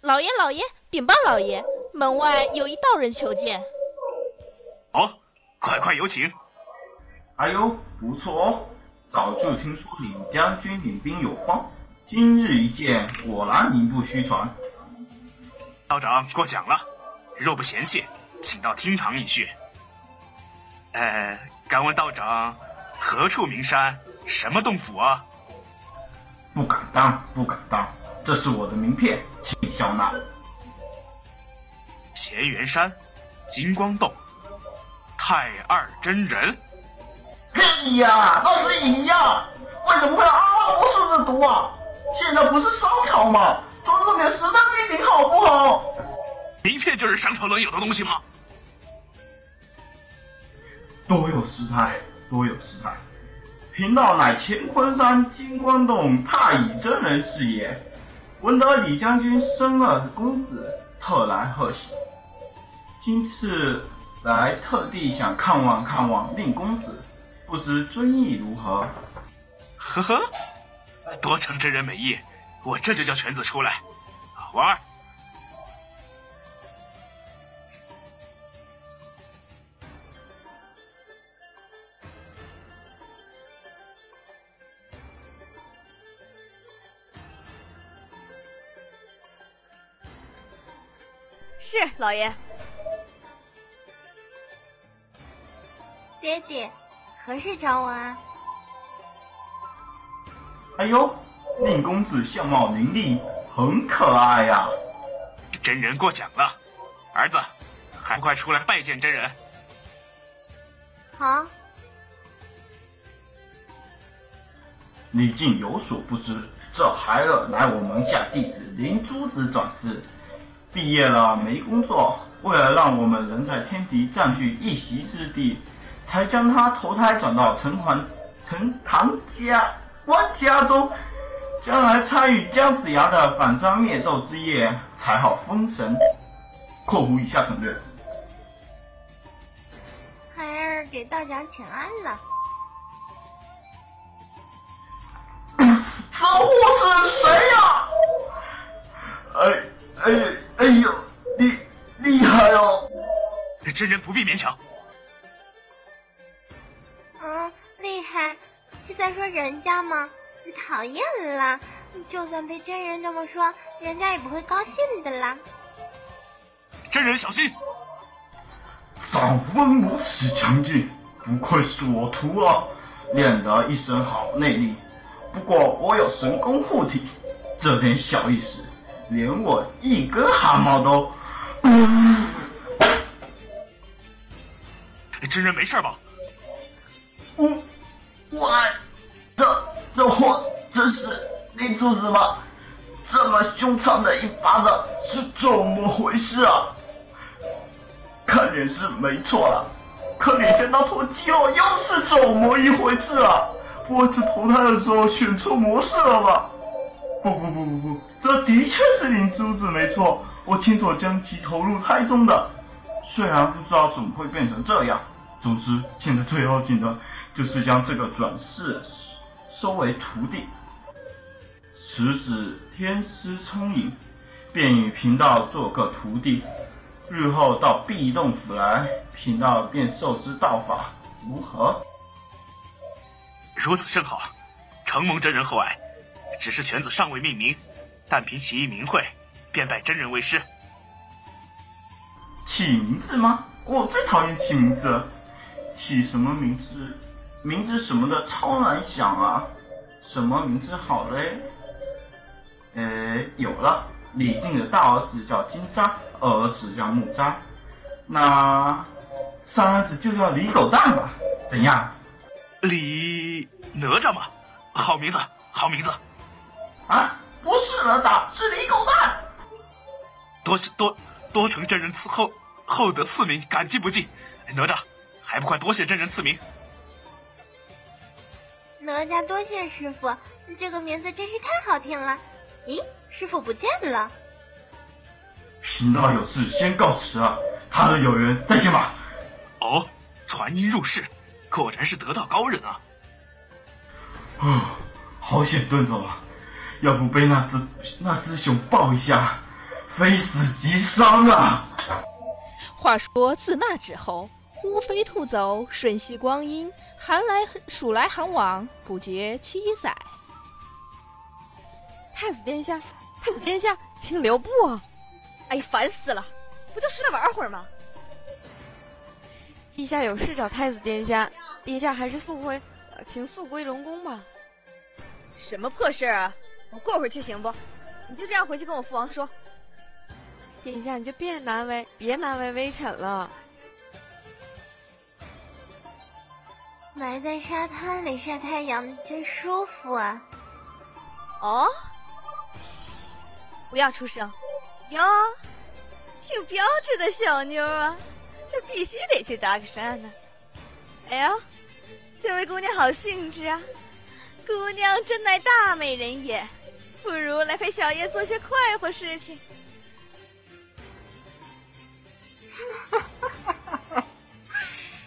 老爷，老爷，禀报老爷，门外有一道人求见。哦，快快有请。哎呦，不错哦，早就听说李将军领兵有方，今日一见，果然名不虚传。道长过奖了，若不嫌弃，请到厅堂一叙。呃，敢问道长，何处名山？什么洞府啊？不敢当，不敢当，这是我的名片，请笑纳。乾元山，金光洞，太二真人。嘿呀，那是你呀！为什么会阿罗数字毒啊？现在不是商朝吗？尊重点时代背景好不好？名片就是商朝能有的东西吗？多有失态，多有失态。贫道乃乾坤山金光洞太乙真人是也。闻得李将军生了公子，特来贺喜。今次来特地想看望看望令公子，不知尊意如何？呵呵，多承真人美意，我这就叫犬子出来。玩是老爷。爹爹，何事找我啊？哎呦，令公子相貌伶俐，很可爱呀！真人过奖了，儿子，还快出来拜见真人。好。你竟有所不知，这孩儿乃我门下弟子灵珠子转世。毕业了没工作，为了让我们人在天敌占据一席之地，才将他投胎转到陈桓、陈唐家官家中，将来参与姜子牙的反杀灭纣之业，才好封神。括弧以下省略。孩儿给道长请安了。这货是谁呀？哎真人不必勉强。嗯，厉害，是在说人家吗？讨厌啦！就算被真人这么说，人家也不会高兴的啦。真人小心！掌风如此强劲，不愧是我徒儿，练得一身好内力。不过我有神功护体，这点小意思。连我一根汗毛都……真人没事吧？我我这这货这是你柱子吗？这么凶残的一巴掌是怎么回事啊？看脸是没错了，可脸前那坨肌肉又是怎么一回事啊？我这投胎的时候选错模式了吧？不不不不不，这的确是灵珠子没错，我亲手将其投入胎中的。虽然不知道怎么会变成这样，总之现在最要紧的就是将这个转世收为徒弟。此子天资聪颖，便与贫道做个徒弟，日后到壁洞府来，贫道便授之道法，如何？如此甚好，承蒙真人厚爱。只是犬子尚未命名，但凭起义名讳，便拜真人为师。起名字吗？我最讨厌起名字了。起什么名字？名字什么的超难想啊！什么名字好嘞？呃，有了，李靖的大儿子叫金吒，二儿子叫木吒，那三儿子就叫李狗蛋吧？怎样？李哪吒嘛？好名字，好名字。啊，不是哪吒，是李狗蛋。多多多成真人赐厚厚德赐名，感激不尽。哪吒，还不快多谢真人赐名？哪吒多谢师傅，这个名字真是太好听了。咦，师傅不见了。贫道有事先告辞啊，他的有缘，再见吧。哦，传音入室，果然是得道高人啊。啊，好险遁走了。要不被那只那只熊抱一下，非死即伤啊！话说自那之后，乌飞兔走，瞬息光阴，寒来暑来寒往，不觉七载。太子殿下，太子殿下，请留步啊！哎，烦死了！不就是来玩会儿吗？陛下有事找太子殿下，殿下还是速回，请速归龙宫吧。什么破事啊！我过会儿去行不？你就这样回去跟我父王说。殿下，你就别难为，别难为微臣了。埋在沙滩里晒太阳真舒服啊。哦？嘘不要出声。哟挺标致的小妞啊这必须得去搭个讪呢。哎呀这位姑娘好兴致啊姑娘真乃大美人也不如来陪小爷做些快活事情。哈哈哈哈